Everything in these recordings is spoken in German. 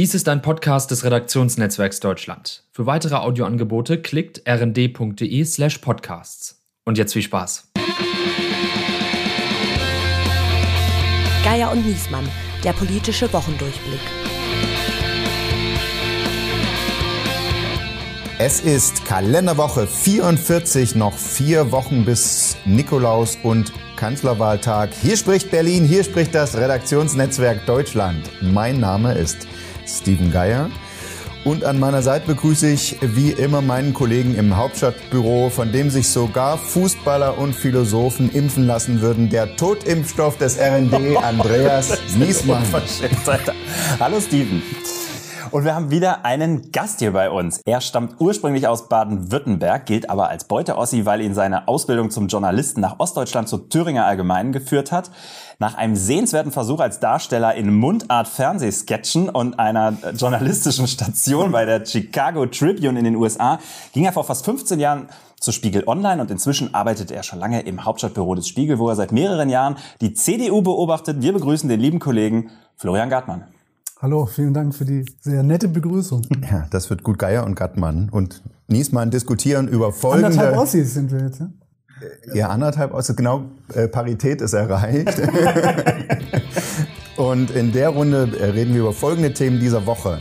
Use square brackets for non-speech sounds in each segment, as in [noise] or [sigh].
Dies ist ein Podcast des Redaktionsnetzwerks Deutschland. Für weitere Audioangebote klickt rnd.de slash podcasts. Und jetzt viel Spaß. Geier und Niesmann, der politische Wochendurchblick. Es ist Kalenderwoche 44, noch vier Wochen bis Nikolaus und Kanzlerwahltag. Hier spricht Berlin, hier spricht das Redaktionsnetzwerk Deutschland. Mein Name ist Steven Geier. Und an meiner Seite begrüße ich wie immer meinen Kollegen im Hauptstadtbüro, von dem sich sogar Fußballer und Philosophen impfen lassen würden. Der Totimpfstoff des RND, [laughs] Andreas Niesmann. Hallo Steven. Und wir haben wieder einen Gast hier bei uns. Er stammt ursprünglich aus Baden-Württemberg, gilt aber als Beuteossi, weil ihn seine Ausbildung zum Journalisten nach Ostdeutschland zur Thüringer Allgemeinen geführt hat. Nach einem sehenswerten Versuch als Darsteller in Mundart-Fernsehsketchen und einer journalistischen Station bei der Chicago Tribune in den USA ging er vor fast 15 Jahren zu Spiegel Online und inzwischen arbeitet er schon lange im Hauptstadtbüro des Spiegel, wo er seit mehreren Jahren die CDU beobachtet. Wir begrüßen den lieben Kollegen Florian Gartmann. Hallo, vielen Dank für die sehr nette Begrüßung. Ja, das wird gut Geier und Gattmann und Niesmann diskutieren über folgende... Anderthalb Ossis sind wir jetzt, ja? Ja, anderthalb Ossis, genau, äh, Parität ist erreicht. [laughs] und in der Runde äh, reden wir über folgende Themen dieser Woche.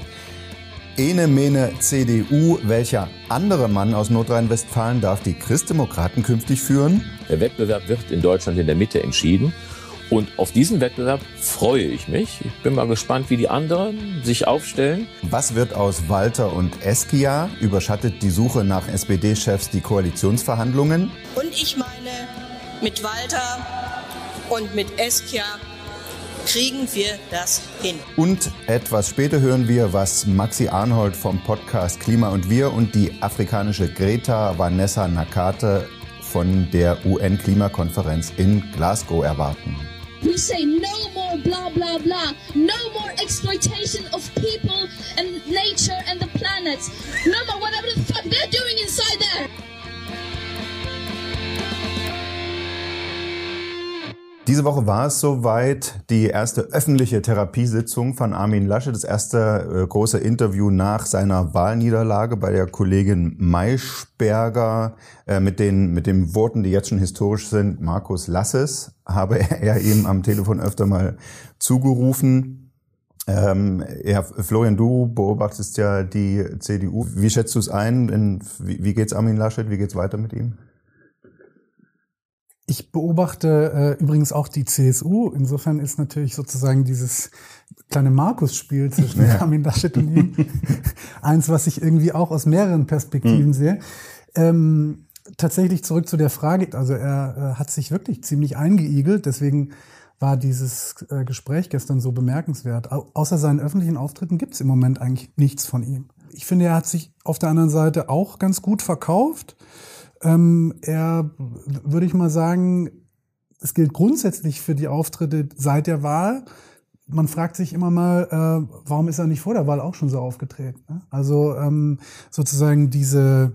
Ene Mene CDU, welcher andere Mann aus Nordrhein-Westfalen darf die Christdemokraten künftig führen? Der Wettbewerb wird in Deutschland in der Mitte entschieden. Und auf diesen Wettbewerb freue ich mich. Ich bin mal gespannt, wie die anderen sich aufstellen. Was wird aus Walter und Eskia? Überschattet die Suche nach SPD-Chefs die Koalitionsverhandlungen? Und ich meine, mit Walter und mit Eskia kriegen wir das hin. Und etwas später hören wir, was Maxi Arnold vom Podcast Klima und Wir und die afrikanische Greta Vanessa Nakate von der UN-Klimakonferenz in Glasgow erwarten. We say no more blah blah blah, no more exploitation of people and nature and the planet, no more whatever the fuck they're doing inside there. Diese Woche war es soweit, die erste öffentliche Therapiesitzung von Armin Lasche, das erste äh, große Interview nach seiner Wahlniederlage bei der Kollegin Maischberger äh, mit den mit den Worten, die jetzt schon historisch sind. Markus Lasses habe [laughs] er ihm am Telefon öfter mal zugerufen. Ähm, ja, Florian, du beobachtest ja die CDU. Wie schätzt du es ein? In, wie, wie geht's Armin Laschet? Wie geht's weiter mit ihm? Ich beobachte äh, übrigens auch die CSU. Insofern ist natürlich sozusagen dieses kleine Markus-Spiel zwischen [laughs] ja. Armin Laschet und ihm [laughs] eins, was ich irgendwie auch aus mehreren Perspektiven mhm. sehe. Ähm, tatsächlich zurück zu der Frage. Also er äh, hat sich wirklich ziemlich eingeigelt. Deswegen war dieses äh, Gespräch gestern so bemerkenswert. Au außer seinen öffentlichen Auftritten gibt es im Moment eigentlich nichts von ihm. Ich finde, er hat sich auf der anderen Seite auch ganz gut verkauft. Ähm, er, würde ich mal sagen, es gilt grundsätzlich für die Auftritte seit der Wahl. Man fragt sich immer mal, äh, warum ist er nicht vor der Wahl auch schon so aufgetreten? Ne? Also ähm, sozusagen diese,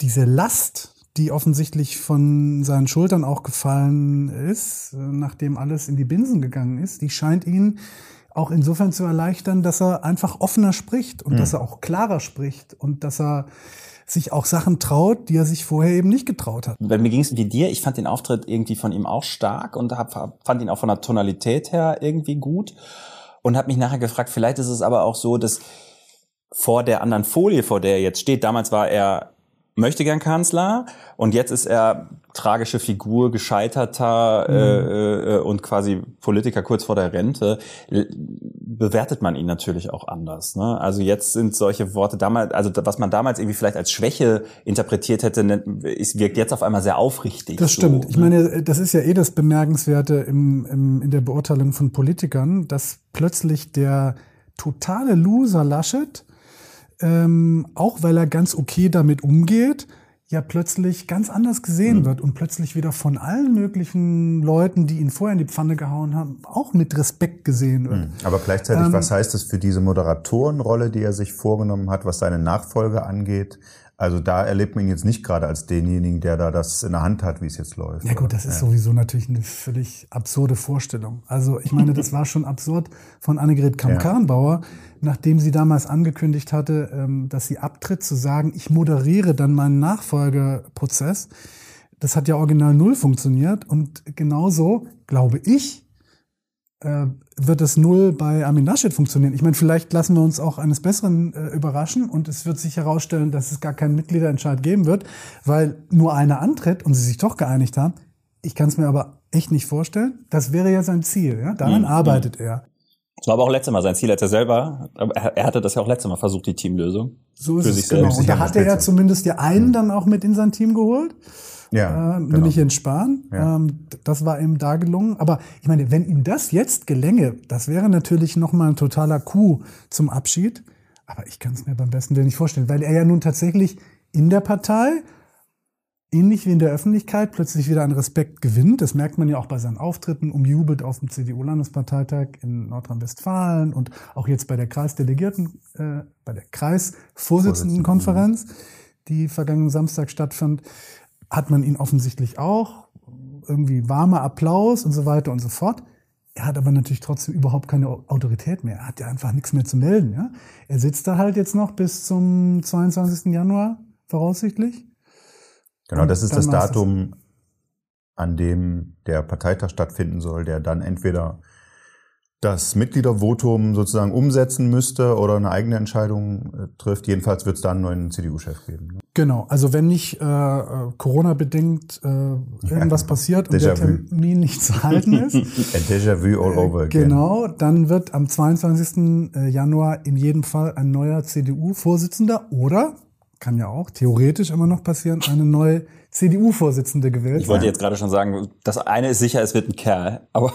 diese Last, die offensichtlich von seinen Schultern auch gefallen ist, nachdem alles in die Binsen gegangen ist, die scheint ihn auch insofern zu erleichtern, dass er einfach offener spricht und mhm. dass er auch klarer spricht und dass er sich auch Sachen traut, die er sich vorher eben nicht getraut hat. Bei mir ging es wie dir. Ich fand den Auftritt irgendwie von ihm auch stark und hab, fand ihn auch von der Tonalität her irgendwie gut und habe mich nachher gefragt, vielleicht ist es aber auch so, dass vor der anderen Folie, vor der er jetzt steht, damals war er möchte gern Kanzler und jetzt ist er tragische Figur, gescheiterter mhm. äh, äh, und quasi Politiker kurz vor der Rente, bewertet man ihn natürlich auch anders. Ne? Also jetzt sind solche Worte damals, also was man damals irgendwie vielleicht als Schwäche interpretiert hätte, es wirkt jetzt auf einmal sehr aufrichtig. Das stimmt. So, ich ne? meine, das ist ja eh das Bemerkenswerte im, im, in der Beurteilung von Politikern, dass plötzlich der totale Loser Laschet ähm, auch weil er ganz okay damit umgeht, ja plötzlich ganz anders gesehen mhm. wird und plötzlich wieder von allen möglichen Leuten, die ihn vorher in die Pfanne gehauen haben, auch mit Respekt gesehen wird. Mhm. Aber gleichzeitig, ähm, was heißt das für diese Moderatorenrolle, die er sich vorgenommen hat, was seine Nachfolge angeht? Also da erlebt man ihn jetzt nicht gerade als denjenigen, der da das in der Hand hat, wie es jetzt läuft. Ja gut, das ist sowieso natürlich eine völlig absurde Vorstellung. Also ich meine, das war schon absurd von Annegret Kramp-Karrenbauer, nachdem sie damals angekündigt hatte, ähm, dass sie abtritt, zu sagen, ich moderiere dann meinen Nachfolgeprozess. Das hat ja original null funktioniert und genauso, glaube ich, äh, wird es null bei Armin Laschet funktionieren. Ich meine, vielleicht lassen wir uns auch eines Besseren äh, überraschen und es wird sich herausstellen, dass es gar keinen Mitgliederentscheid geben wird, weil nur einer antritt und sie sich doch geeinigt haben. Ich kann es mir aber echt nicht vorstellen. Das wäre ja sein Ziel. Ja? Daran Mhm. arbeitet er. Das war aber auch letztes Mal sein Ziel, als er selber, er hatte das ja auch letztes Mal versucht, die Teamlösung. So ist Für es sich genau. selbst. Und da hatte er zumindest ja einen dann auch mit in sein Team geholt. Ja, äh, genau. nämlich Jens Spahn. Ja. Ähm, das war ihm da gelungen. Aber ich meine, wenn ihm das jetzt gelänge, das wäre natürlich nochmal ein totaler Coup zum Abschied. Aber ich kann es mir beim besten Willen nicht vorstellen, weil er ja nun tatsächlich in der Partei, ähnlich wie in der Öffentlichkeit, plötzlich wieder an Respekt gewinnt. Das merkt man ja auch bei seinen Auftritten, umjubelt auf dem CDU-Landesparteitag in Nordrhein-Westfalen und auch jetzt bei der Kreisdelegierten, äh, bei der Kreisvorsitzendenkonferenz, die vergangenen Samstag stattfand, hat man ihn offensichtlich auch. Irgendwie warmer Applaus und so weiter und so fort. Er hat aber natürlich trotzdem überhaupt keine Autorität mehr. Er hat ja einfach nichts mehr zu melden. Ja? Er sitzt da halt jetzt noch bis zum 22. Januar voraussichtlich. Genau, das ist das war's das. Datum, an dem der Parteitag stattfinden soll, der dann entweder das Mitgliedervotum sozusagen umsetzen müsste oder eine eigene Entscheidung äh, trifft. Jedenfalls wird es dann einen neuen CDU-Chef geben. ne? Genau, also wenn nicht äh, äh, Corona-bedingt äh, irgendwas passiert und der. Termin nicht zu halten ist, [laughs] A Déjà-vu all over again. Genau, dann wird am 22. äh, Januar in jedem Fall ein neuer CDU-Vorsitzender oder, kann ja auch theoretisch immer noch passieren, eine neue CDU-Vorsitzende gewählt Ich wollte jetzt gerade schon sagen, das eine ist sicher, es wird ein Kerl, aber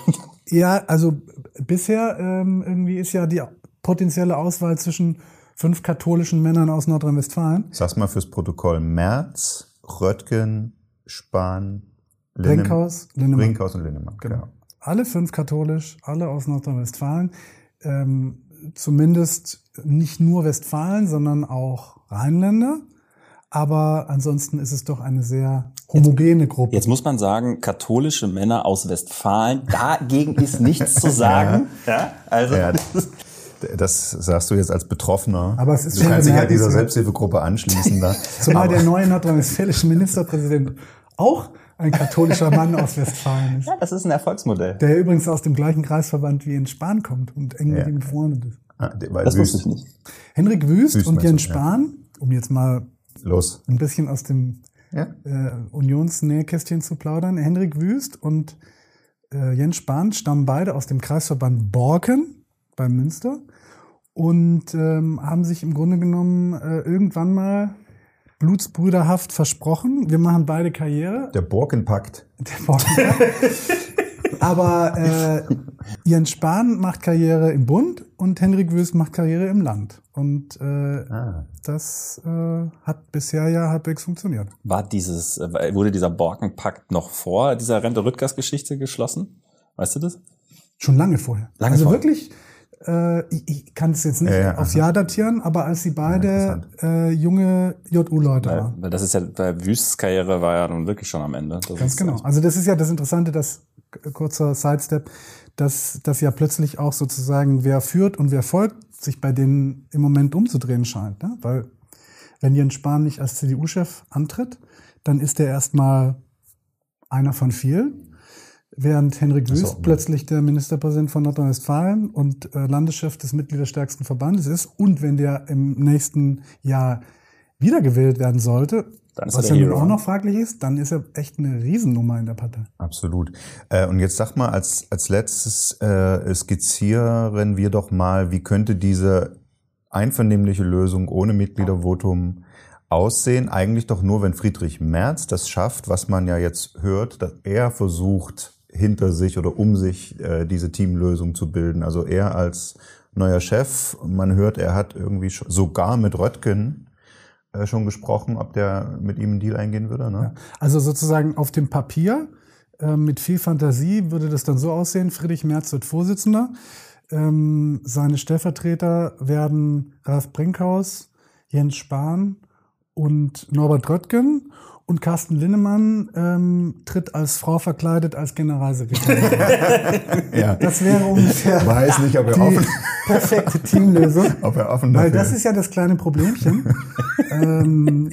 Ja, also bisher ähm, irgendwie ist ja die potenzielle Auswahl zwischen fünf katholischen Männern aus Nordrhein-Westfalen. Sag's mal fürs Protokoll. Merz, Röttgen, Spahn, Linnem- Brinkhaus, Linnemann. Brinkhaus und Linnemann. Genau. Alle fünf katholisch, alle aus Nordrhein-Westfalen. Ähm, zumindest nicht nur Westfalen, sondern auch Rheinländer. Aber ansonsten ist es doch eine sehr homogene Gruppe. jetzt muss man sagen, katholische Männer aus Westfalen, dagegen ist nichts zu sagen. [laughs] Ja, also Ja, das sagst du jetzt als Betroffener. Aber es ist du schon kannst dich ja dieser. Selbsthilfegruppe anschließen. Da. [laughs] Zumal Aber- der neue nordrhein-westfälische Ministerpräsident auch ein katholischer Mann aus Westfalen ist. ja, das ist ein Erfolgsmodell. Der übrigens aus dem gleichen Kreisverband wie Jens Spahn kommt und eng Ja. mit ihm befreundet ist. Ah, Das wusste Wüst- ich nicht. Henrik Wüst, Wüst und Jens ja. Spahn, um jetzt mal Los. ein bisschen aus dem Ja? äh, Unionsnähkästchen zu plaudern. Henrik Wüst und äh, Jens Spahn stammen beide aus dem Kreisverband Borken bei Münster und ähm, haben sich im Grunde genommen äh, irgendwann mal blutsbrüderhaft versprochen. Wir machen beide Karriere. Der Borkenpakt. Der Borken. [laughs] Aber äh, Jens Spahn macht Karriere im Bund und Henrik Wüst macht Karriere im Land. Und äh, Ah. das äh, hat bisher ja halbwegs funktioniert. War dieses, äh, wurde dieser Borkenpakt noch vor dieser Rente-Rüttgers-Geschichte geschlossen? Weißt du das? Schon lange vorher. Lange also vorher. wirklich, äh, ich, ich kann es jetzt nicht Ja, ja, aufs aha. Jahr datieren, aber als sie beide interessant. äh, junge JU-Leute waren. weil das ist ja, bei Wüsts Karriere war ja nun wirklich schon am Ende. Das Ganz genau. Also das ist ja das Interessante, dass k- kurzer Sidestep, dass, dass ja plötzlich auch sozusagen wer führt und wer folgt, sich bei denen im Moment umzudrehen scheint. Ne? Weil wenn Jens Spahn nicht als CDU-Chef antritt, dann ist er erstmal einer von vielen. Während Henrik Wüst plötzlich der Ministerpräsident von Nordrhein-Westfalen und äh, Landeschef des mitgliederstärksten Verbandes ist und wenn der im nächsten Jahr wiedergewählt werden sollte, was ja Hero. auch noch fraglich ist, dann ist er echt eine Riesennummer in der Partei. Absolut. Äh, und jetzt sag mal, als, als letztes äh, skizzieren wir doch mal, wie könnte diese einvernehmliche Lösung ohne Mitgliedervotum aussehen? Eigentlich doch nur, wenn Friedrich Merz das schafft, was man ja jetzt hört, dass er versucht, hinter sich oder um sich äh, diese Teamlösung zu bilden. Also er als neuer Chef, man hört, er hat irgendwie sogar mit Röttgen schon gesprochen, ob der mit ihm einen Deal eingehen würde. Ne? Also sozusagen auf dem Papier äh, mit viel Fantasie würde das dann so aussehen: Friedrich Merz wird Vorsitzender. Ähm, seine Stellvertreter werden Ralf Brinkhaus, Jens Spahn und Norbert Röttgen und Carsten Linnemann ähm, tritt als Frau verkleidet als Generalsekretär. [laughs] Ja. Das wäre ungefähr Weiß nicht, ob er die offen, perfekte Teamlösung. [laughs] ob er offen Weil dafür das ist ja das kleine Problemchen. ähm,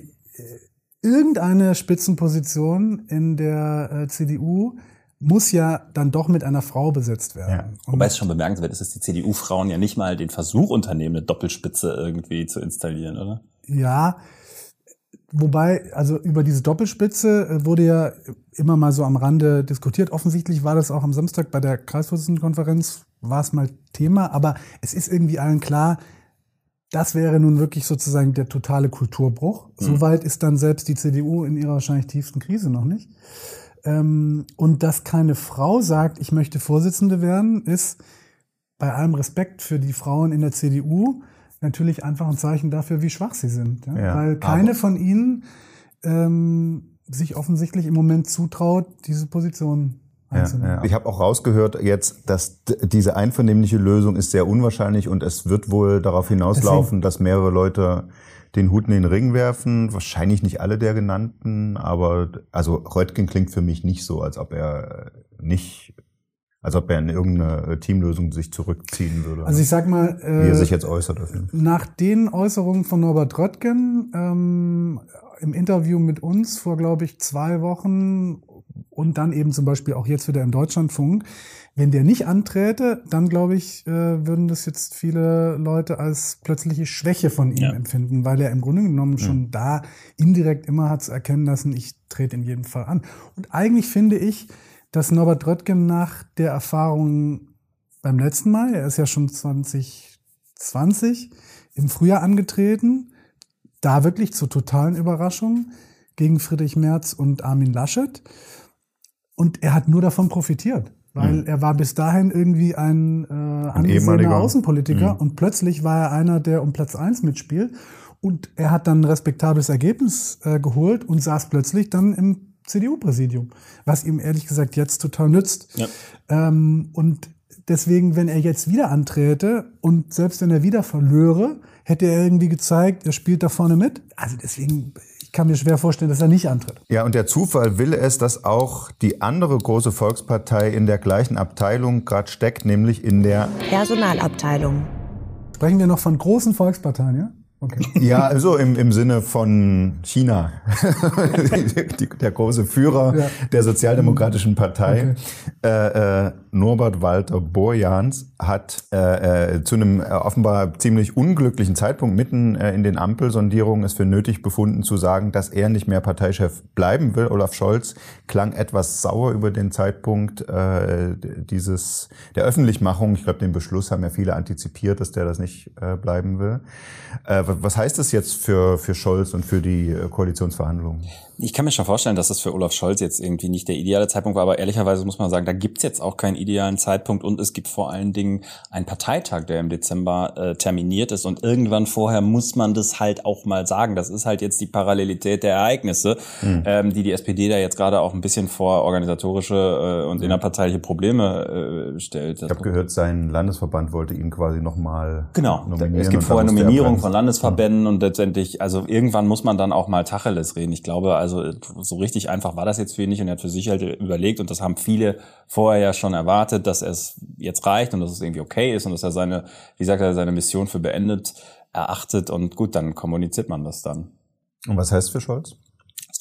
irgendeine Spitzenposition in der äh, CDU muss ja dann doch mit einer Frau besetzt werden. Und Wobei es schon bemerkenswert ist, dass die CDU-Frauen ja nicht mal den Versuch unternehmen, eine Doppelspitze irgendwie zu installieren, oder? Ja, wobei, also über diese Doppelspitze äh, wurde ja immer mal so am Rande diskutiert. Offensichtlich war das auch am Samstag bei der Kreisvorsitzendenkonferenz, war es mal Thema, aber es ist irgendwie allen klar, das wäre nun wirklich sozusagen der totale Kulturbruch. Soweit ist dann selbst die CDU in ihrer wahrscheinlich tiefsten Krise noch nicht. Ähm, und dass keine Frau sagt, ich möchte Vorsitzende werden, ist bei allem Respekt für die Frauen in der CDU natürlich einfach ein Zeichen dafür, wie schwach sie sind. Ja? Ja, Weil keine von ihnen ähm, sich offensichtlich im Moment zutraut, diese Position Ja, einzunehmen. ja. Ich habe auch rausgehört jetzt, dass diese einvernehmliche Lösung ist sehr unwahrscheinlich und es wird wohl darauf hinauslaufen, dass mehrere Leute den Hut in den Ring werfen. Wahrscheinlich nicht alle der genannten, aber also Röttgen klingt für mich nicht so, als ob er nicht, als ob er in irgendeine Teamlösung sich zurückziehen würde. Also ich sag mal, wie er äh, sich jetzt äußert. Nach den Äußerungen von Norbert Röttgen ähm, im Interview mit uns vor, glaube ich, zwei Wochen und dann eben zum Beispiel auch jetzt wieder im Deutschlandfunk, wenn der nicht anträte, dann glaube ich, äh, würden das jetzt viele Leute als plötzliche Schwäche von ihm Ja. empfinden, weil er im Grunde genommen schon da indirekt immer hat erkennen lassen, ich trete in jedem Fall an. Und eigentlich finde ich, dass Norbert Röttgen nach der Erfahrung beim letzten Mal, er ist ja schon 2020 im Frühjahr angetreten, da wirklich zur totalen Überraschung gegen Friedrich Merz und Armin Laschet. Und er hat nur davon profitiert, weil er war bis dahin irgendwie ein, äh, angesehener. Außenpolitiker und plötzlich war er einer, der um Platz eins mitspielt. Und er hat dann ein respektables Ergebnis äh, geholt und saß plötzlich dann im CDU-Präsidium, was ihm ehrlich gesagt jetzt total nützt. Ja. Ähm, und deswegen, wenn er jetzt wieder anträte und selbst wenn er wieder verlöre, hätte er irgendwie gezeigt, er spielt da vorne mit. Also deswegen, ich kann mir schwer vorstellen, dass er nicht antritt. Ja, und der Zufall will es, dass auch die andere große Volkspartei in der gleichen Abteilung gerade steckt, nämlich in der Personalabteilung. Sprechen wir noch von großen Volksparteien, ja? Okay. Ja, also im, im Sinne von China. [laughs] die, der große Führer Ja. der Sozialdemokratischen Partei, äh, äh, Norbert Walter Borjans, hat äh, äh, zu einem äh, offenbar ziemlich unglücklichen Zeitpunkt mitten in den Ampelsondierungen es für nötig befunden zu sagen, dass er nicht mehr Parteichef bleiben will. Olaf Scholz klang etwas sauer über den Zeitpunkt dieses der Öffentlichmachung. Ich glaube, den Beschluss haben ja viele antizipiert, dass der das nicht bleiben will. Was heißt das jetzt für, für Scholz und für die äh, Koalitionsverhandlungen? Ich kann mir schon vorstellen, dass das für Olaf Scholz jetzt irgendwie nicht der ideale Zeitpunkt war, aber ehrlicherweise muss man sagen, da gibt's jetzt auch keinen idealen Zeitpunkt und es gibt vor allen Dingen einen Parteitag, der im Dezember äh, terminiert ist und irgendwann vorher muss man das halt auch mal sagen. Das ist halt jetzt die Parallelität der Ereignisse, ähm, die die SPD da jetzt gerade auch ein bisschen vor organisatorische äh, und innerparteiliche Probleme äh, stellt. Ich habe gehört, sein Landesverband wollte ihn quasi nochmal Genau, nominieren. es gibt vorher musste er Nominierung bremsen. von Landesverbänden und letztendlich, also irgendwann muss man dann auch mal Tacheles reden. Ich glaube, also so richtig einfach war das jetzt für ihn nicht und er hat für sich halt überlegt und das haben viele vorher ja schon erwartet, dass es jetzt reicht und dass es irgendwie okay ist und dass er seine, wie sagt er, seine Mission für beendet erachtet und gut, dann kommuniziert man das dann. Und was heißt für Scholz?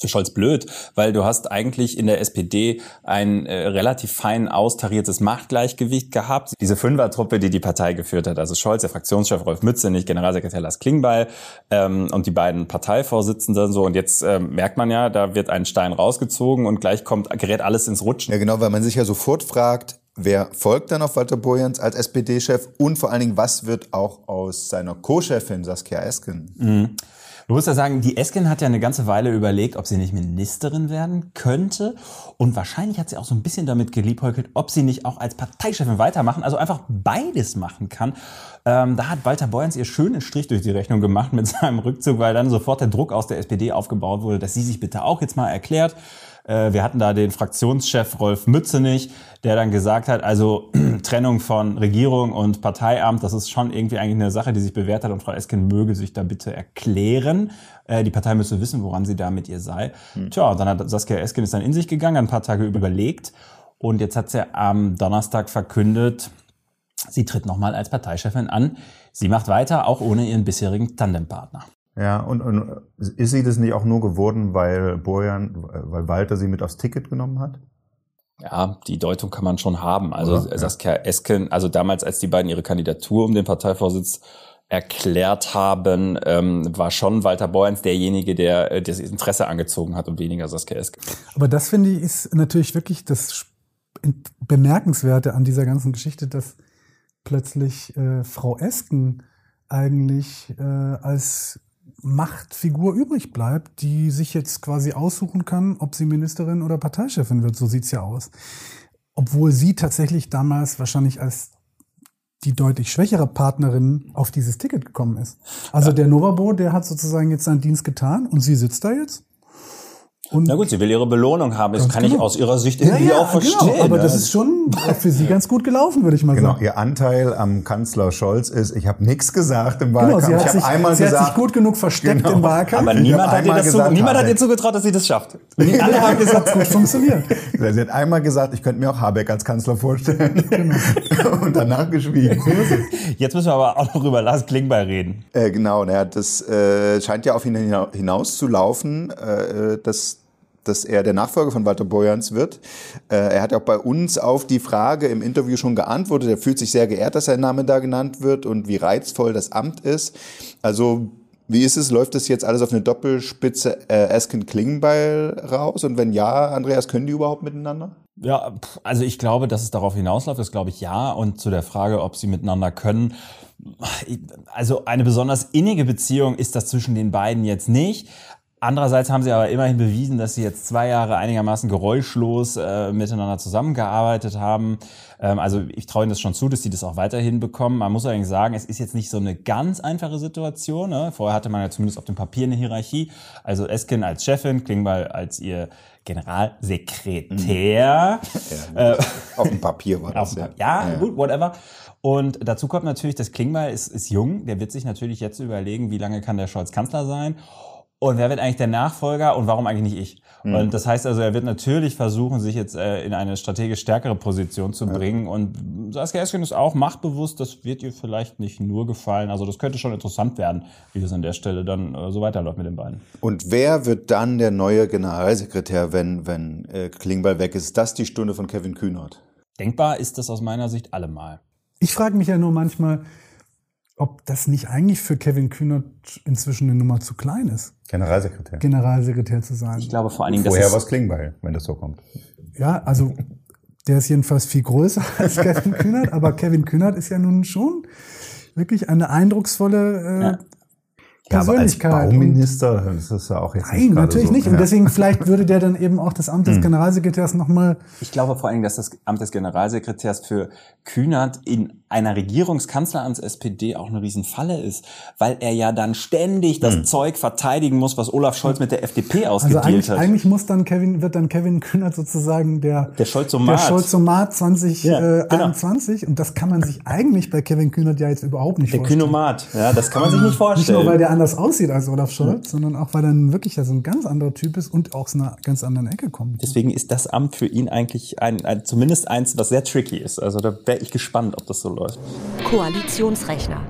Für Scholz blöd, weil du hast eigentlich in der SPD ein äh, relativ fein austariertes Machtgleichgewicht gehabt. Diese Fünfertruppe, die die Partei geführt hat, also Scholz, der Fraktionschef Rolf Mützenich, Generalsekretär Lars Klingbeil ähm, und die beiden Parteivorsitzenden so. Und jetzt ähm, merkt man ja, da wird ein Stein rausgezogen und gleich kommt gerät alles ins Rutschen. Ja, genau, weil man sich ja sofort fragt, wer folgt dann auf Walter Borjans als SPD-Chef und vor allen Dingen, was wird auch aus seiner Co-Chefin Saskia Esken? Du musst ja sagen, die Esken hat ja eine ganze Weile überlegt, ob sie nicht Ministerin werden könnte. Und wahrscheinlich hat sie auch so ein bisschen damit geliebäugelt, ob sie nicht auch als Parteichefin weitermachen, also einfach beides machen kann. Ähm, da hat Walter Borjans ihr schönen Strich durch die Rechnung gemacht mit seinem Rückzug, weil dann sofort der Druck aus der SPD aufgebaut wurde, dass sie sich bitte auch jetzt mal erklärt. Äh, wir hatten da den Fraktionschef Rolf Mützenich, der dann gesagt hat, also [clears throat] Trennung von Regierung und Parteiamt, das ist schon irgendwie eigentlich eine Sache, die sich bewährt hat und Frau Esken möge sich da bitte erklären. Äh, die Partei müsse wissen, woran sie da mit ihr sei. Hm. Tja, dann hat Saskia Esken ist dann in sich gegangen, ein paar Tage überlegt und jetzt hat sie am Donnerstag verkündet, sie tritt nochmal als Parteichefin an. Sie macht weiter, auch ohne ihren bisherigen Tandempartner. Ja, und, und ist sie das nicht auch nur geworden, weil Bojan, weil Walter sie mit aufs Ticket genommen hat? Ja, die Deutung kann man schon haben. Also Oder? Saskia Esken, also damals, als die beiden ihre Kandidatur um den Parteivorsitz erklärt haben, ähm, war schon Walter Borjans derjenige, der äh, das Interesse angezogen hat und weniger Saskia Esken. Aber das finde ich ist natürlich wirklich das Bemerkenswerte an dieser ganzen Geschichte, dass plötzlich äh, Frau Esken eigentlich äh, als Machtfigur übrig bleibt, die sich jetzt quasi aussuchen kann, ob sie Ministerin oder Parteichefin wird. So sieht's ja aus. Obwohl sie tatsächlich damals wahrscheinlich als die deutlich schwächere Partnerin auf dieses Ticket gekommen ist. Also ja. der Novabo, der hat sozusagen jetzt seinen Dienst getan und sie sitzt da jetzt und Na gut, sie will ihre Belohnung haben. Das kann genau. ich aus ihrer Sicht irgendwie ja, ja, auch genau. verstehen. Genau. Aber das ist schon für sie ganz gut gelaufen, würde ich mal genau. sagen. Ihr Anteil am Kanzler Scholz ist, ich habe nichts gesagt im Wahlkampf. Genau, sie, hat sich, einmal sie gesagt, hat sich gut genug versteckt genau. im Wahlkampf. Aber niemand, hat ihr, das gesagt, so, niemand hat ihr zugetraut, dass sie das schafft. [laughs] Alle haben gesagt, gut funktioniert. Sie hat einmal gesagt, ich könnte mir auch Habeck als Kanzler vorstellen. Genau. [laughs] Und danach geschwiegen. Jetzt müssen wir aber auch noch über Lars Klingbeil reden. Äh, genau, naja, das äh, scheint ja auf ihn hinaus zu laufen, äh, dass dass er der Nachfolger von Walter Bojans wird. Äh, er hat auch bei uns auf die Frage im Interview schon geantwortet. Er fühlt sich sehr geehrt, dass sein Name da genannt wird und wie reizvoll das Amt ist. Also wie ist es? Läuft das jetzt alles auf eine Doppelspitze äh, Esken-Klingbeil raus? Und wenn ja, Andreas, können die überhaupt miteinander? Ja, also ich glaube, dass es darauf hinausläuft, das glaube ich ja. Und zu der Frage, ob sie miteinander können, also eine besonders innige Beziehung ist das zwischen den beiden jetzt nicht. Andererseits haben sie aber immerhin bewiesen, dass sie jetzt zwei Jahre einigermaßen geräuschlos äh, miteinander zusammengearbeitet haben. Ähm, also ich traue ihnen das schon zu, dass sie das auch weiterhin bekommen. Man muss allerdings sagen, es ist jetzt nicht so eine ganz einfache Situation. Ne? Vorher hatte man ja zumindest auf dem Papier eine Hierarchie. Also Esken als Chefin, Klingbeil als ihr Generalsekretär. Mhm. Ja, äh, [laughs] auf dem Papier war [laughs] das. Ja. ja, ja, gut, whatever. Und dazu kommt natürlich, dass Klingbeil ist, ist jung. Der wird sich natürlich jetzt überlegen, wie lange kann der Scholz Kanzler sein und wer wird eigentlich der Nachfolger und warum eigentlich nicht ich? Mhm. Und das heißt also, er wird natürlich versuchen, sich jetzt äh, in eine strategisch stärkere Position zu bringen. Ja. Und Saskia Esken ist auch machtbewusst, das wird ihr vielleicht nicht nur gefallen. Also das könnte schon interessant werden, wie das an der Stelle dann äh, so weiterläuft mit den beiden. Und wer wird dann der neue Generalsekretär, wenn, wenn äh, Klingbeil weg ist? Ist das die Stunde von Kevin Kühnert? Denkbar ist das aus meiner Sicht allemal. Ich frage mich ja nur manchmal, ob das nicht eigentlich für Kevin Kühnert inzwischen eine Nummer zu klein ist. Generalsekretär. Generalsekretär zu sein. Ich glaube vor allen Dingen, Vorher war es Klingbeil, wenn das so kommt. Ja, also der ist jedenfalls viel größer [laughs] als Kevin Kühnert, aber Kevin Kühnert ist ja nun schon wirklich eine eindrucksvolle äh, ja. Persönlichkeit. Ja, aber als Bauminister das ist ja auch jetzt Nein, nicht natürlich so. nicht. Und deswegen vielleicht [laughs] würde der dann eben auch das Amt des hm. Generalsekretärs nochmal. Ich glaube vor allen Dingen, dass das Amt des Generalsekretärs für Kühnert in einer Regierungskanzleramts-SPD auch eine Riesenfalle ist, weil er ja dann ständig das hm. Zeug verteidigen muss, was Olaf Scholz mit der FDP also ausgedealt also eigentlich, hat. Eigentlich muss dann Kevin, wird dann Kevin Kühnert sozusagen der, der Scholzomat, der Scholzomat 2021 ja, genau. und das kann man sich eigentlich bei Kevin Kühnert ja jetzt überhaupt nicht der vorstellen. Der Kühnomat, ja, das kann man sich nicht vorstellen. Nicht nur, weil der anders aussieht als Olaf Scholz, ja. sondern auch, weil er wirklich ja so ein ganz anderer Typ ist und auch aus einer ganz anderen Ecke kommt. Deswegen ist das Amt für ihn eigentlich ein, ein zumindest eins, was sehr tricky ist. Also da wäre ich gespannt, ob das so läuft. Koalitionsrechner.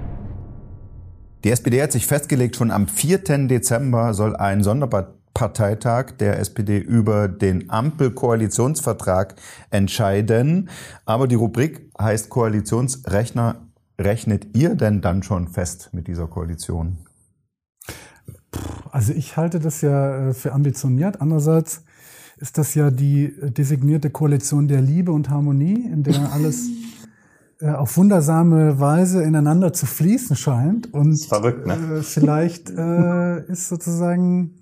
Die SPD hat sich festgelegt, schon am 4. Dezember soll ein Sonderparteitag der SPD über den Ampel-Koalitionsvertrag entscheiden. Aber die Rubrik heißt Koalitionsrechner. Rechnet ihr denn dann schon fest mit dieser Koalition? Also ich halte das ja äh, für ambitioniert. Andererseits ist das ja die designierte Koalition der Liebe und Harmonie, in der [laughs] alles auf wundersame Weise ineinander zu fließen scheint. Und ist verrückt, ne? Äh, vielleicht äh, [laughs] ist sozusagen.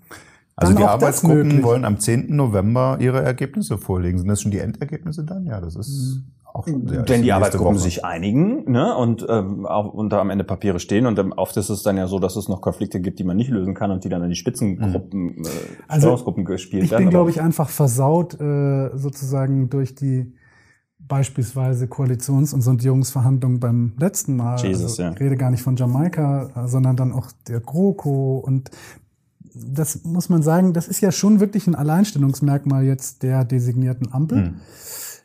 Also die Arbeitsgruppen wollen am 10. November ihre Ergebnisse vorlegen. Sind das schon die Endergebnisse dann? Ja, das ist. Mhm auch sehr. Wenn die Arbeitsgruppen Woche. sich einigen ne, und ähm, auch unter am Ende Papiere stehen und ähm, oft ist es dann ja so, dass es noch Konflikte gibt, die man nicht lösen kann und die dann an die Spitzengruppen, äh, Also, gespielt Ich werden. bin, Aber- glaube ich, einfach versaut äh, sozusagen durch die beispielsweise Koalitions- und Sondierungsverhandlungen beim letzten Mal. Jesus, also, ja. Ich rede gar nicht von Jamaika, sondern dann auch der GroKo und das muss man sagen, das ist ja schon wirklich ein Alleinstellungsmerkmal jetzt der designierten Ampel. Hm.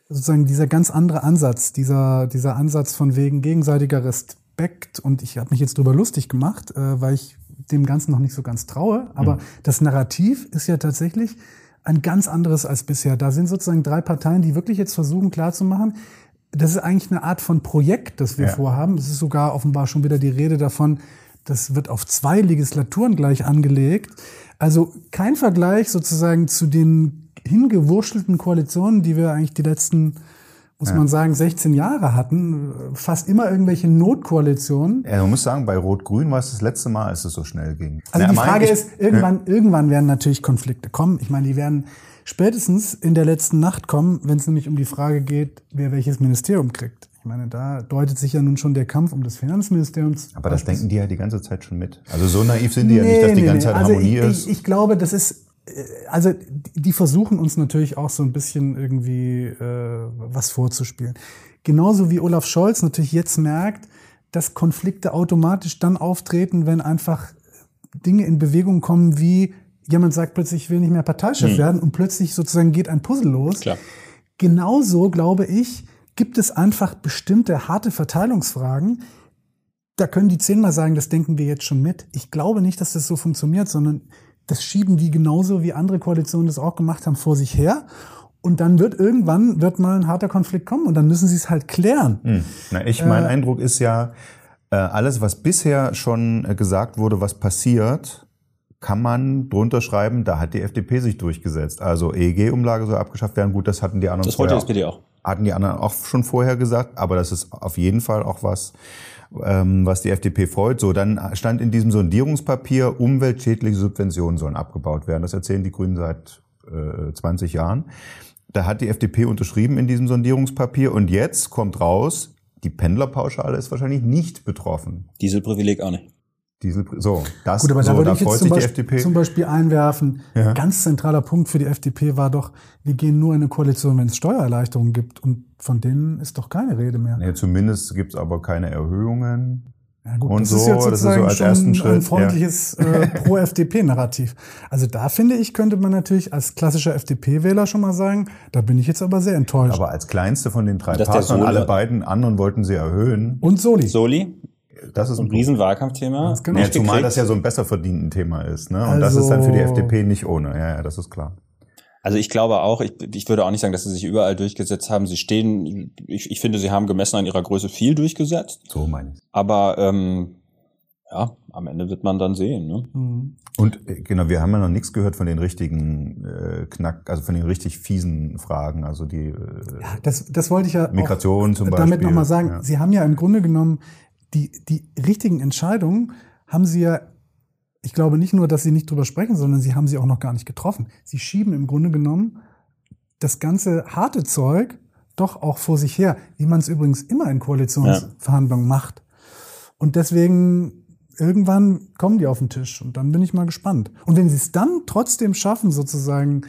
Sozusagen dieser ganz andere Ansatz, dieser, dieser Ansatz von wegen gegenseitiger Respekt und ich habe mich jetzt drüber lustig gemacht, äh, weil ich dem Ganzen noch nicht so ganz traue, aber Hm. das Narrativ ist ja tatsächlich ein ganz anderes als bisher. Da sind sozusagen drei Parteien, die wirklich jetzt versuchen klarzumachen, das ist eigentlich eine Art von Projekt, das wir Ja. vorhaben. Es ist sogar offenbar schon wieder die Rede davon, das wird auf zwei Legislaturen gleich angelegt. Also kein Vergleich sozusagen zu den hingewurschtelten Koalitionen, die wir eigentlich die letzten, muss man sagen, 16 Jahre hatten. Fast immer irgendwelche Notkoalitionen. Ja, man muss sagen, bei Rot-Grün war es das letzte Mal, als es so schnell ging. Also Na, die Frage ist, irgendwann, irgendwann werden natürlich Konflikte kommen. Ich meine, die werden spätestens in der letzten Nacht kommen, wenn es nämlich um die Frage geht, wer welches Ministerium kriegt. Ich meine, da deutet sich ja nun schon der Kampf um das Finanzministerium. Aber das denken die ja die ganze Zeit schon mit. Also so naiv sind die ja nicht, dass die ganze Zeit Also Harmonie ich, ist. Ich, ich glaube, das ist, also die- versuchen uns natürlich auch so ein bisschen irgendwie äh, was vorzuspielen. Genauso wie Olaf Scholz natürlich jetzt merkt, dass Konflikte automatisch dann auftreten, wenn einfach Dinge in Bewegung kommen, wie jemand sagt plötzlich, ich will nicht mehr Parteichef werden und plötzlich sozusagen geht ein Puzzle los. Klar. Genauso, glaube ich, gibt es einfach bestimmte harte Verteilungsfragen. Da können die zehnmal sagen, das denken wir jetzt schon mit. Ich glaube nicht, dass das so funktioniert, sondern das schieben die genauso, wie andere Koalitionen das auch gemacht haben, vor sich her. Und dann wird irgendwann wird mal ein harter Konflikt kommen und dann müssen sie es halt klären. Hm. Na, ich, mein Eindruck ist ja, äh, alles, was bisher schon äh, gesagt wurde, was passiert, kann man drunter schreiben, da hat die FDP sich durchgesetzt. Also EEG-Umlage soll abgeschafft werden. Gut, das hatten die anderen Das wollte die vorher SPD auch. hatten die anderen auch schon vorher gesagt, aber das ist auf jeden Fall auch was, ähm, was die FDP freut. So, dann stand in diesem Sondierungspapier, umweltschädliche Subventionen sollen abgebaut werden. Das erzählen die Grünen seit äh, 20 Jahren. Da hat die FDP unterschrieben in diesem Sondierungspapier und jetzt kommt raus, die Pendlerpauschale ist wahrscheinlich nicht betroffen. Dieselprivileg auch nicht. Diesel, so, das, Gut, aber so, da würde da ich jetzt freut zum sich die Beispiel, FDP. zum Beispiel einwerfen, Ja. ganz zentraler Punkt für die FDP war doch, wir gehen nur in eine Koalition, wenn es Steuererleichterungen gibt. Und von denen ist doch keine Rede mehr. Nee, zumindest gibt's aber keine Erhöhungen. Ja gut, Und das so, ist jetzt das ist so sozusagen als schon ersten ein Schritt, freundliches äh, [laughs] Pro-FDP-Narrativ. Also da finde ich, könnte man natürlich als klassischer FDP-Wähler schon mal sagen, da bin ich jetzt aber sehr enttäuscht. Aber als kleinste von den drei Dass Partnern, alle beiden anderen wollten sie erhöhen. Und Soli. Soli, Das ist ein ein Riesenwahlkampfthema. Genau. Ja, zumal das ja so ein besser verdienten Thema ist. Ne? Und das ist dann für die Also- FDP nicht ohne. Ja, ja, das ist klar. Also ich glaube auch, ich, ich würde auch nicht sagen, dass sie sich überall durchgesetzt haben. Sie stehen, ich, ich finde, sie haben gemessen an ihrer Größe viel durchgesetzt. So meine ich. Aber ähm, ja, am Ende wird man dann sehen. Ne? Mhm. Und äh, genau, wir haben ja noch nichts gehört von den richtigen äh, Knack, also von den richtig fiesen Fragen, also die äh, Das, das wollte ich ja Migration auch zum damit Beispiel, nochmal sagen. ja. Sie haben ja im Grunde genommen die, die richtigen Entscheidungen haben Sie ja, ich glaube nicht nur, dass Sie nicht drüber sprechen, sondern Sie haben sie auch noch gar nicht getroffen. Sie schieben im Grunde genommen das ganze harte Zeug doch auch vor sich her, wie man es übrigens immer in Koalitionsverhandlungen macht. Und deswegen irgendwann kommen die auf den Tisch und dann bin ich mal gespannt. Und wenn sie es dann trotzdem schaffen, sozusagen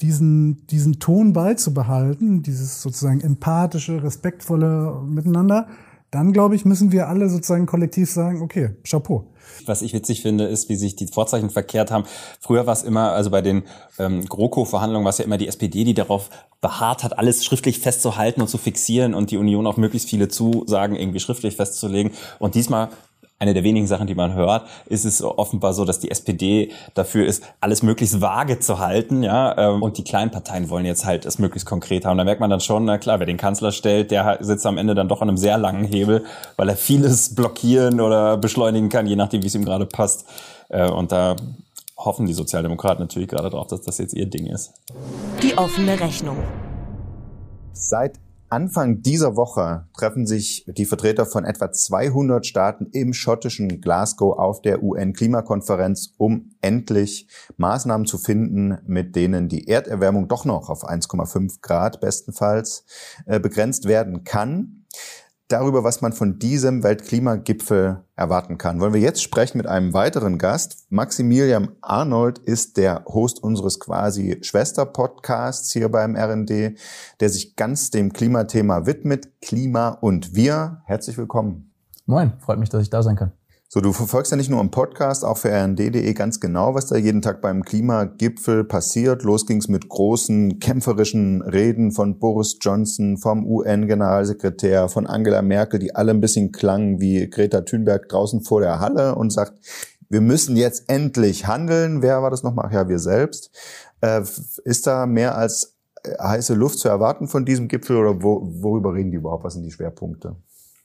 diesen, diesen Ton beizubehalten, dieses sozusagen empathische, respektvolle Miteinander, dann glaube ich, müssen wir alle sozusagen kollektiv sagen, okay, Chapeau. Was ich witzig finde, ist, wie sich die Vorzeichen verkehrt haben. Früher war es immer, also bei den ähm, GroKo-Verhandlungen war es ja immer die SPD, die darauf beharrt hat, alles schriftlich festzuhalten und zu fixieren und die Union auf möglichst viele Zusagen irgendwie schriftlich festzulegen. Und diesmal eine der wenigen Sachen, die man hört, ist es offenbar so, dass die SPD dafür ist, alles möglichst vage zu halten, ja, ähm, und die kleinen Parteien wollen jetzt halt es möglichst konkret haben. Da merkt man dann schon, na klar, wer den Kanzler stellt, der sitzt am Ende dann doch an einem sehr langen Hebel, weil er vieles [laughs] blockieren oder beschleunigen kann, je nachdem, wie es ihm gerade passt. Äh, Und da hoffen die Sozialdemokraten natürlich gerade drauf, dass das jetzt ihr Ding ist. Die offene Rechnung. Seit Anfang dieser Woche treffen sich die Vertreter von etwa 200 Staaten im schottischen Glasgow auf der UN-Klimakonferenz, um endlich Maßnahmen zu finden, mit denen die Erderwärmung doch noch auf 1,5 Grad bestenfalls äh, begrenzt werden kann darüber, was man von diesem Weltklimagipfel erwarten kann. Wollen wir jetzt sprechen mit einem weiteren Gast. Maximilian Arnold ist der Host unseres quasi Schwester-Podcasts hier beim RND, der sich ganz dem Klimathema widmet. Klima und wir. Herzlich willkommen. Moin, freut mich, dass ich da sein kann. So, du verfolgst ja nicht nur im Podcast, auch für rnd.de ganz genau, was da jeden Tag beim Klimagipfel passiert. Los ging's mit großen kämpferischen Reden von Boris Johnson, vom UN-Generalsekretär, von Angela Merkel, die alle ein bisschen klangen wie Greta Thunberg draußen vor der Halle und sagt, wir müssen jetzt endlich handeln. Wer war das nochmal? Ja, wir selbst. Äh, ist da mehr als heiße Luft zu erwarten von diesem Gipfel oder wo, worüber reden die überhaupt? Was sind die Schwerpunkte?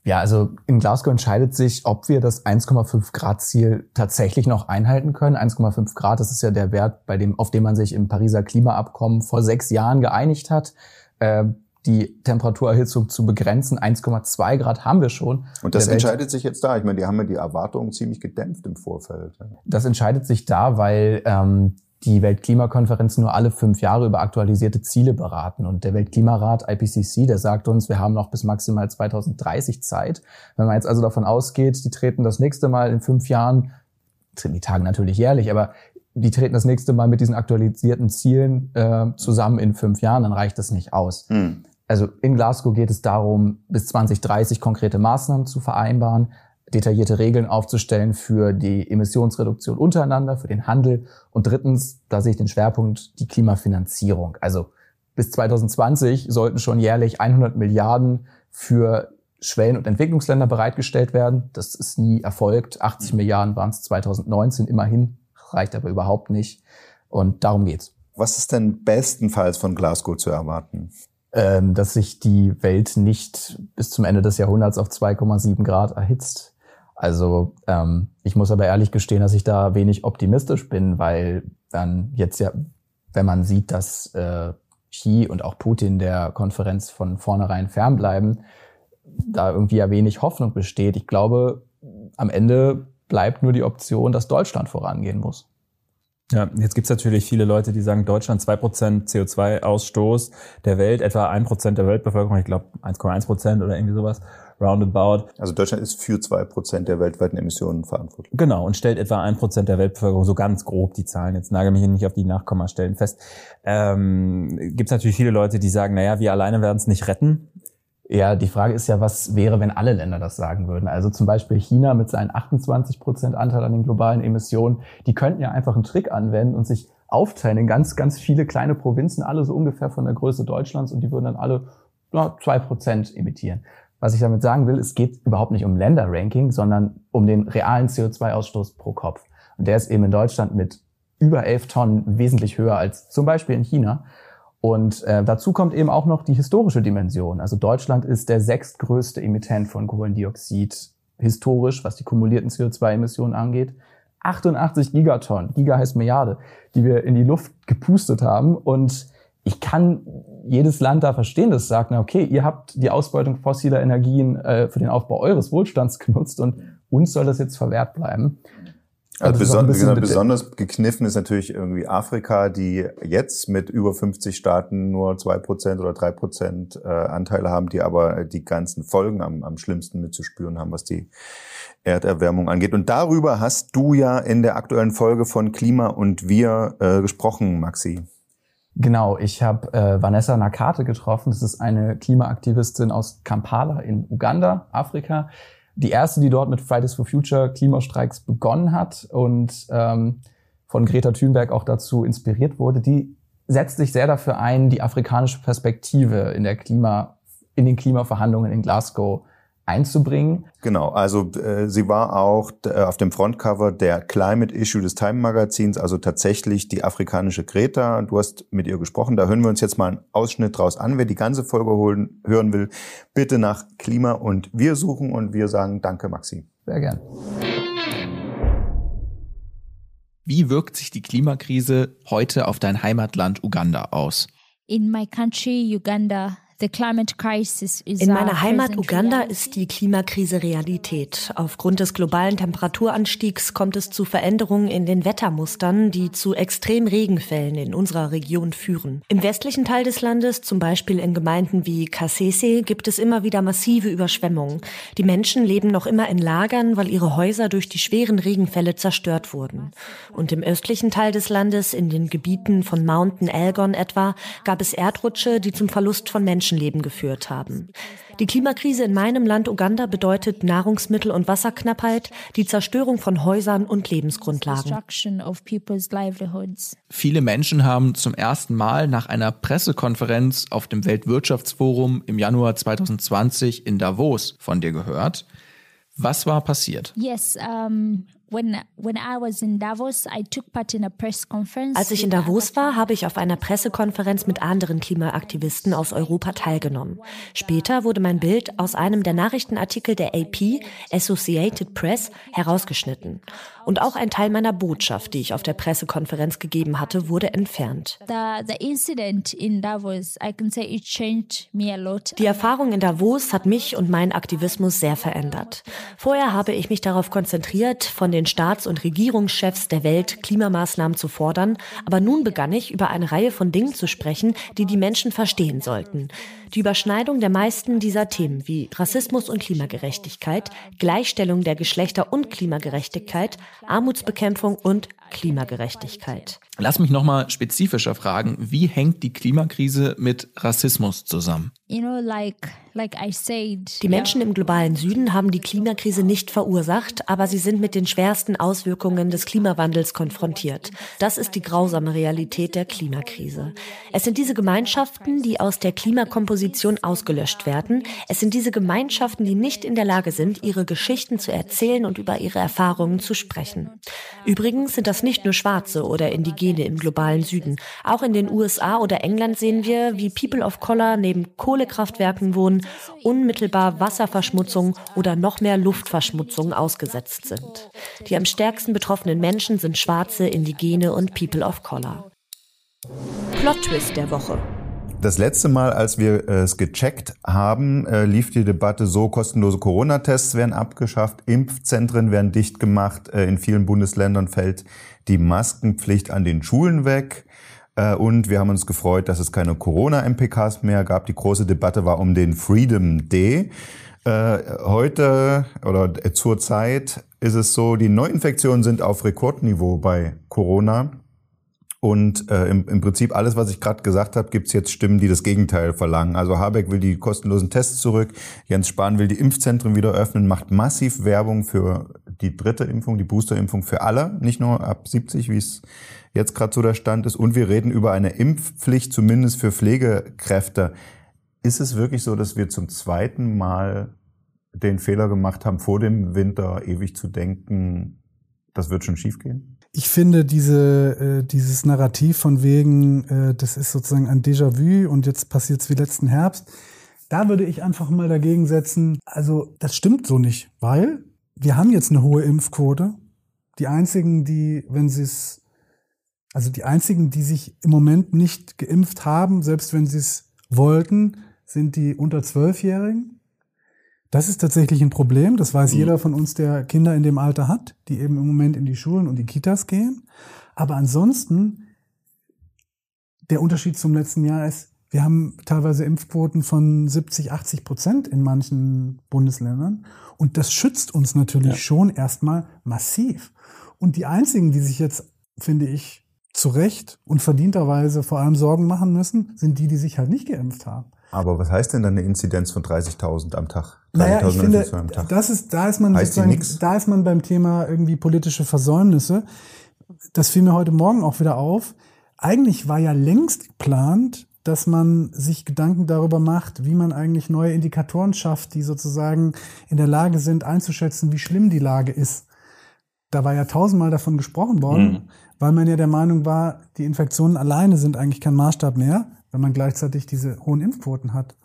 Ja, also in Glasgow entscheidet sich, ob wir das 1,5 Grad Ziel tatsächlich noch einhalten können. 1,5 Grad, das ist ja der Wert, bei dem, auf dem man sich im Pariser Klimaabkommen vor sechs Jahren geeinigt hat. Äh, die Temperaturerhitzung zu begrenzen. 1,2 Grad haben wir schon. Und das entscheidet sich jetzt da. Ich meine, die haben ja die Erwartungen ziemlich gedämpft im Vorfeld. Das entscheidet sich da, weil ähm, die Weltklimakonferenz nur alle fünf Jahre über aktualisierte Ziele beraten. Und der Weltklimarat IPCC, der sagt uns, wir haben noch bis maximal 2030 Zeit. Wenn man jetzt also davon ausgeht, die treten das nächste Mal in fünf Jahren, die tagen natürlich jährlich, aber die treten das nächste Mal mit diesen aktualisierten Zielen äh, zusammen in fünf Jahren, dann reicht das nicht aus. Hm. Also in Glasgow geht es darum, bis 2030 konkrete Maßnahmen zu vereinbaren detaillierte Regeln aufzustellen für die Emissionsreduktion untereinander, für den Handel. Und drittens, da sehe ich den Schwerpunkt, die Klimafinanzierung. Also bis 2020 sollten schon jährlich 100 Milliarden für Schwellen- und Entwicklungsländer bereitgestellt werden. Das ist nie erfolgt. 80 Milliarden waren es 2019 immerhin, reicht aber überhaupt nicht. Und darum geht's. Was ist denn bestenfalls von Glasgow zu erwarten? Ähm, dass sich die Welt nicht bis zum Ende des Jahrhunderts auf 2,7 Grad erhitzt. Also ähm, ich muss aber ehrlich gestehen, dass ich da wenig optimistisch bin, weil dann jetzt ja, wenn man sieht, dass äh, Xi und auch Putin der Konferenz von vornherein fernbleiben, da irgendwie ja wenig Hoffnung besteht. Ich glaube, am Ende bleibt nur die Option, dass Deutschland vorangehen muss. Ja, jetzt gibt's natürlich viele Leute, die sagen, Deutschland 2% CO2-Ausstoß der Welt, etwa 1% der Weltbevölkerung, ich glaube 1,1% oder irgendwie sowas roundabout. Also Deutschland ist für zwei Prozent der weltweiten Emissionen verantwortlich. Genau, und stellt etwa ein Prozent der Weltbevölkerung, so ganz grob die Zahlen, jetzt nagel mich hier nicht auf die Nachkommastellen fest. Ähm, Gibt es natürlich viele Leute, die sagen, naja, wir alleine werden es nicht retten. Ja, die Frage ist ja, was wäre, wenn alle Länder das sagen würden? Also zum Beispiel China mit seinen 28 Prozent Anteil an den globalen Emissionen, die könnten ja einfach einen Trick anwenden und sich aufteilen in ganz, ganz viele kleine Provinzen, alle so ungefähr von der Größe Deutschlands und die würden dann alle zwei Prozent emittieren. Was ich damit sagen will, es geht überhaupt nicht um Länderranking, sondern um den realen CO2-Ausstoß pro Kopf. Und der ist eben in Deutschland mit über 11 Tonnen wesentlich höher als zum Beispiel in China. Und äh, dazu kommt eben auch noch die historische Dimension. Also Deutschland ist der sechstgrößte Emittent von Kohlendioxid historisch, was die kumulierten CO2-Emissionen angeht. 88 Gigatonnen, Giga heißt Milliarde, die wir in die Luft gepustet haben. Und ich kann jedes Land da verstehen, das sagt, na okay, ihr habt die Ausbeutung fossiler Energien äh, für den Aufbau eures Wohlstands [laughs] genutzt und uns soll das jetzt verwehrt bleiben. Also beson genau, besonders gekniffen ist natürlich irgendwie Afrika, die jetzt mit über 50 Staaten nur zwei Prozent oder drei Prozent äh, Anteile haben, die aber die ganzen Folgen am, am schlimmsten mitzuspüren haben, was die Erderwärmung angeht. Und darüber hast du ja in der aktuellen Folge von Klima und Wir äh, gesprochen, Maxi. Genau, ich habe äh, Vanessa Nakate getroffen. Das ist eine Klimaaktivistin aus Kampala in Uganda, Afrika. Die erste, die dort mit Fridays for Future Klimastreiks begonnen hat und ähm, von Greta Thunberg auch dazu inspiriert wurde. Die setzt sich sehr dafür ein, die afrikanische Perspektive in der Klima, in den Klimaverhandlungen in Glasgow einzubringen. Genau, also äh, sie war auch äh, auf dem Frontcover der Climate Issue des Time Magazins, also tatsächlich die afrikanische Greta. Du hast mit ihr gesprochen, da hören wir uns jetzt mal einen Ausschnitt draus an. Wer die ganze Folge holen, hören will, bitte nach Klima und wir suchen und wir sagen Danke, Maxi. Sehr gern. Wie wirkt sich die Klimakrise heute auf dein Heimatland Uganda aus? In my country, Uganda, In meiner Heimat Uganda ist die Klimakrise Realität. Aufgrund des globalen Temperaturanstiegs kommt es zu Veränderungen in den Wettermustern, die zu Extremregenfällen in unserer Region führen. Im westlichen Teil des Landes, zum Beispiel in Gemeinden wie Kasese, gibt es immer wieder massive Überschwemmungen. Die Menschen leben noch immer in Lagern, weil ihre Häuser durch die schweren Regenfälle zerstört wurden. Und im östlichen Teil des Landes, in den Gebieten von Mountain Elgon etwa, gab es Erdrutsche, die zum Verlust von Menschen Menschenleben geführt haben. Die Klimakrise in meinem Land Uganda bedeutet Nahrungsmittel- und Wasserknappheit, die Zerstörung von Häusern und Lebensgrundlagen. Viele Menschen haben zum ersten Mal nach einer Pressekonferenz auf dem Weltwirtschaftsforum im Januar 2020 in Davos von dir gehört. Was war passiert? Yes, um als ich in Davos war, habe ich auf einer Pressekonferenz mit anderen Klimaaktivisten aus Europa teilgenommen. Später wurde mein Bild aus einem der Nachrichtenartikel der AP, Associated Press, herausgeschnitten. Und auch ein Teil meiner Botschaft, die ich auf der Pressekonferenz gegeben hatte, wurde entfernt. Die Erfahrung in Davos hat mich und meinen Aktivismus sehr verändert. Vorher habe ich mich darauf konzentriert, von den Staats- und Regierungschefs der Welt Klimamaßnahmen zu fordern, aber nun begann ich, über eine Reihe von Dingen zu sprechen, die die Menschen verstehen sollten. Die Überschneidung der meisten dieser Themen wie Rassismus und Klimagerechtigkeit, Gleichstellung der Geschlechter und Klimagerechtigkeit, Armutsbekämpfung und Klimagerechtigkeit. Lass mich nochmal spezifischer fragen, wie hängt die Klimakrise mit Rassismus zusammen? You know, like die Menschen im globalen Süden haben die Klimakrise nicht verursacht, aber sie sind mit den schwersten Auswirkungen des Klimawandels konfrontiert. Das ist die grausame Realität der Klimakrise. Es sind diese Gemeinschaften, die aus der Klimakomposition ausgelöscht werden. Es sind diese Gemeinschaften, die nicht in der Lage sind, ihre Geschichten zu erzählen und über ihre Erfahrungen zu sprechen. Übrigens sind das nicht nur Schwarze oder Indigene im globalen Süden. Auch in den USA oder England sehen wir, wie People of Color neben Kohlekraftwerken wohnen unmittelbar Wasserverschmutzung oder noch mehr Luftverschmutzung ausgesetzt sind. Die am stärksten betroffenen Menschen sind Schwarze, Indigene und People of Color. Plot Twist der Woche. Das letzte Mal, als wir es gecheckt haben, äh, lief die Debatte so, kostenlose Corona-Tests werden abgeschafft, Impfzentren werden dicht gemacht, äh, in vielen Bundesländern fällt die Maskenpflicht an den Schulen weg. Äh, und wir haben uns gefreut, dass es keine Corona-MPKs mehr gab. Die große Debatte war um den Freedom Day. Äh, heute oder zur Zeit ist es so, die Neuinfektionen sind auf Rekordniveau bei Corona. Und äh, im, im Prinzip alles, was ich gerade gesagt habe, gibt's jetzt Stimmen, die das Gegenteil verlangen. Also Habeck will die kostenlosen Tests zurück, Jens Spahn will die Impfzentren wieder öffnen, macht massiv Werbung für die dritte Impfung, die Boosterimpfung für alle, nicht nur ab 70, wie es jetzt gerade so der Stand ist. Und wir reden über eine Impfpflicht, zumindest für Pflegekräfte. Ist es wirklich so, dass wir zum zweiten Mal den Fehler gemacht haben, vor dem Winter ewig zu denken, das wird schon schiefgehen? Ich finde diese, äh, dieses Narrativ von wegen, äh, das ist sozusagen ein Déjà-vu und jetzt passiert es wie letzten Herbst. Da würde ich einfach mal dagegen setzen, also das stimmt so nicht, weil wir haben jetzt eine hohe Impfquote. Die einzigen, die, wenn sie es also die einzigen, die sich im Moment nicht geimpft haben, selbst wenn sie es wollten, sind die unter Zwölfjährigen. Das ist tatsächlich ein Problem. Das weiß mhm. jeder von uns, der Kinder in dem Alter hat, die eben im Moment in die Schulen und die Kitas gehen. Aber ansonsten, der Unterschied zum letzten Jahr ist, wir haben teilweise Impfquoten von 70, 80 Prozent in manchen Bundesländern. Und das schützt uns natürlich ja. schon erstmal massiv. Und die einzigen, die sich jetzt, finde ich, zu Recht und verdienterweise vor allem Sorgen machen müssen, sind die, die sich halt nicht geimpft haben. Aber was heißt denn dann eine Inzidenz von 30.000 am Tag? 30 naja, ich finde, das ist, da ist man da ist man beim Thema irgendwie politische Versäumnisse. Das fiel mir heute Morgen auch wieder auf. Eigentlich war ja längst geplant, dass man sich Gedanken darüber macht, wie man eigentlich neue Indikatoren schafft, die sozusagen in der Lage sind, einzuschätzen, wie schlimm die Lage ist. Da war ja tausendmal davon gesprochen worden. Mhm weil man ja der Meinung war, die Infektionen alleine sind eigentlich kein Maßstab mehr, wenn man gleichzeitig diese hohen Impfquoten hat.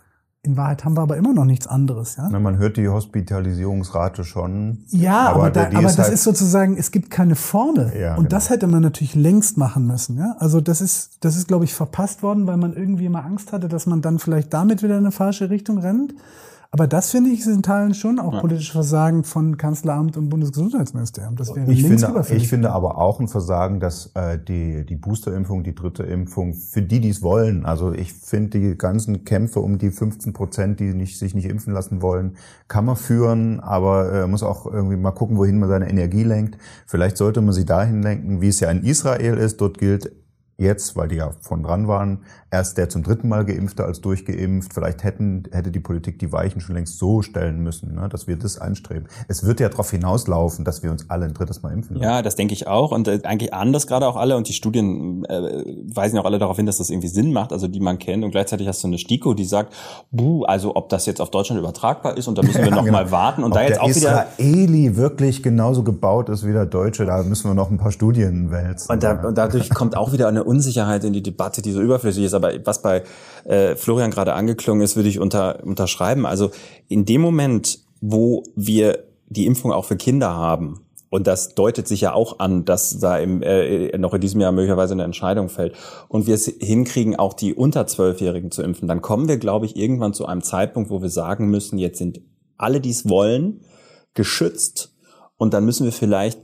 in Wahrheit haben wir aber immer noch nichts anderes. Ja? Na, man hört die Hospitalisierungsrate schon. Ja, aber, aber, da, aber ist das halt ist sozusagen, es gibt keine Formel. Ja, und genau. das hätte man natürlich längst machen müssen. Ja? Also das ist, das ist, glaube ich, verpasst worden, weil man irgendwie immer Angst hatte, dass man dann vielleicht damit wieder in eine falsche Richtung rennt. Aber das finde ich ist in Teilen schon auch ja. politisches Versagen von Kanzleramt und Bundesgesundheitsministerium. Das wäre ich finde, ich finde aber auch ein Versagen, dass äh, die, die Boosterimpfung, die dritte Impfung, für die, die es wollen, also ich finde die ganzen Kämpfe um die 15 Prozent, die nicht, sich nicht impfen lassen wollen, kann man führen, aber äh, muss auch irgendwie mal gucken, wohin man seine Energie lenkt. Vielleicht sollte man sie dahin lenken, wie es ja in Israel ist. Dort gilt jetzt, weil die ja von dran waren, erst der zum dritten Mal geimpfte als durchgeimpft. Vielleicht hätten, hätte die Politik die Weichen schon längst so stellen müssen, ne, dass wir das anstreben. Es wird ja darauf hinauslaufen, dass wir uns alle ein drittes Mal impfen. Ja, das denke ich auch. Und äh, eigentlich ahnen das gerade auch alle. Und die Studien äh, weisen ja auch alle darauf hin, dass das irgendwie Sinn macht, also die man kennt. Und gleichzeitig hast du eine STIKO, die sagt, buh, also ob das jetzt auf Deutschland übertragbar ist und da müssen wir [laughs] ja, noch genau. mal warten. Und ob da jetzt auch wieder Israeli wirklich genauso gebaut ist wie der Deutsche, da müssen wir noch ein paar Studien wälzen. Und, da, und dadurch kommt auch wieder eine Unsicherheit in die Debatte, die so überflüssig ist. Aber was bei äh, Florian gerade angeklungen ist, würde ich unter, unterschreiben. Also in dem Moment, wo wir die Impfung auch für Kinder haben, und das deutet sich ja auch an, dass da im, äh, noch in diesem Jahr möglicherweise eine Entscheidung fällt. Und wir es hinkriegen, auch die unter Zwölfjährigen zu impfen. Dann kommen wir, glaube ich, irgendwann zu einem Zeitpunkt, wo wir sagen müssen, jetzt sind alle, die es wollen, geschützt. Und dann müssen wir vielleicht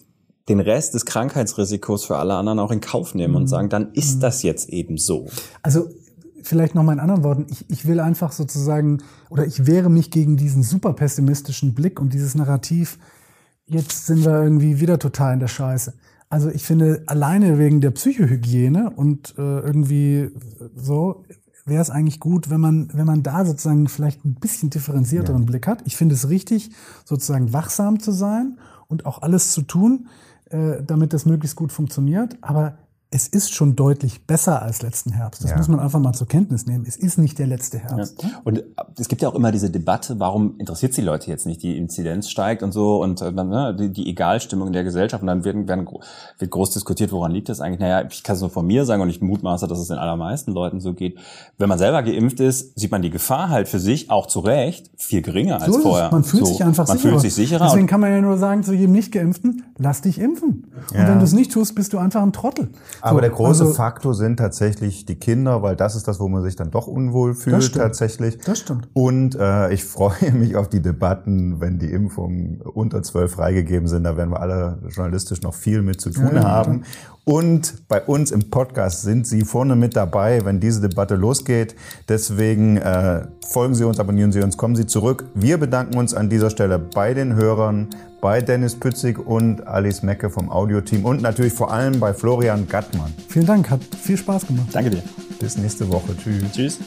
den Rest des Krankheitsrisikos für alle anderen auch in Kauf nehmen und mhm. sagen, dann ist mhm. das jetzt eben so. Also vielleicht noch mal in anderen Worten, ich, ich will einfach sozusagen, oder ich wehre mich gegen diesen super pessimistischen Blick und dieses Narrativ, jetzt sind wir irgendwie wieder total in der Scheiße. Also ich finde, alleine wegen der Psychohygiene und äh, irgendwie so wäre es eigentlich gut, wenn man, wenn man da sozusagen vielleicht ein bisschen differenzierteren ja. Blick hat. Ich finde es richtig, sozusagen wachsam zu sein und auch alles zu tun, damit das möglichst gut funktioniert. Aber es ist schon deutlich besser als letzten Herbst. Das ja. muss man einfach mal zur Kenntnis nehmen. Es ist nicht der letzte Herbst. Ja. Und es gibt ja auch immer diese Debatte, warum interessiert die Leute jetzt nicht? Die Inzidenz steigt und so und äh, ne, die, die Egalstimmung in der Gesellschaft. Und dann wird, werden, wird groß diskutiert, woran liegt das eigentlich? Naja, ich kann es nur von mir sagen und ich mutmaße, dass es den allermeisten Leuten so geht. Wenn man selber geimpft ist, sieht man die Gefahr halt für sich auch zu Recht viel geringer als vorher. Man fühlt so, sich einfach man sicherer. Fühlt sich sicherer. Deswegen kann man ja nur sagen zu jedem Nicht-Geimpften, lass dich impfen. Ja. Und wenn du es nicht tust, bist du einfach ein Trottel. Aber so, der große also, Faktor sind tatsächlich die Kinder, weil das ist das, wo man sich dann doch unwohl fühlt das tatsächlich. Das stimmt. Und äh, ich [laughs] freue mich auf die Debatten, wenn die Impfungen unter zwölf freigegeben sind. Da werden wir alle journalistisch noch viel mit zu tun ja, haben. Und bei uns im Podcast sind Sie vorne mit dabei, wenn diese Debatte losgeht. Deswegen äh, folgen Sie uns, abonnieren Sie uns, kommen Sie zurück. Wir bedanken uns an dieser Stelle bei den Hörern, bei Dennis Pützig und Alice Mecke vom Audioteam und natürlich vor allem bei Florian Gattmann. Vielen Dank, hat viel Spaß gemacht. Danke dir. Bis nächste Woche. Tschüss. Tschüss.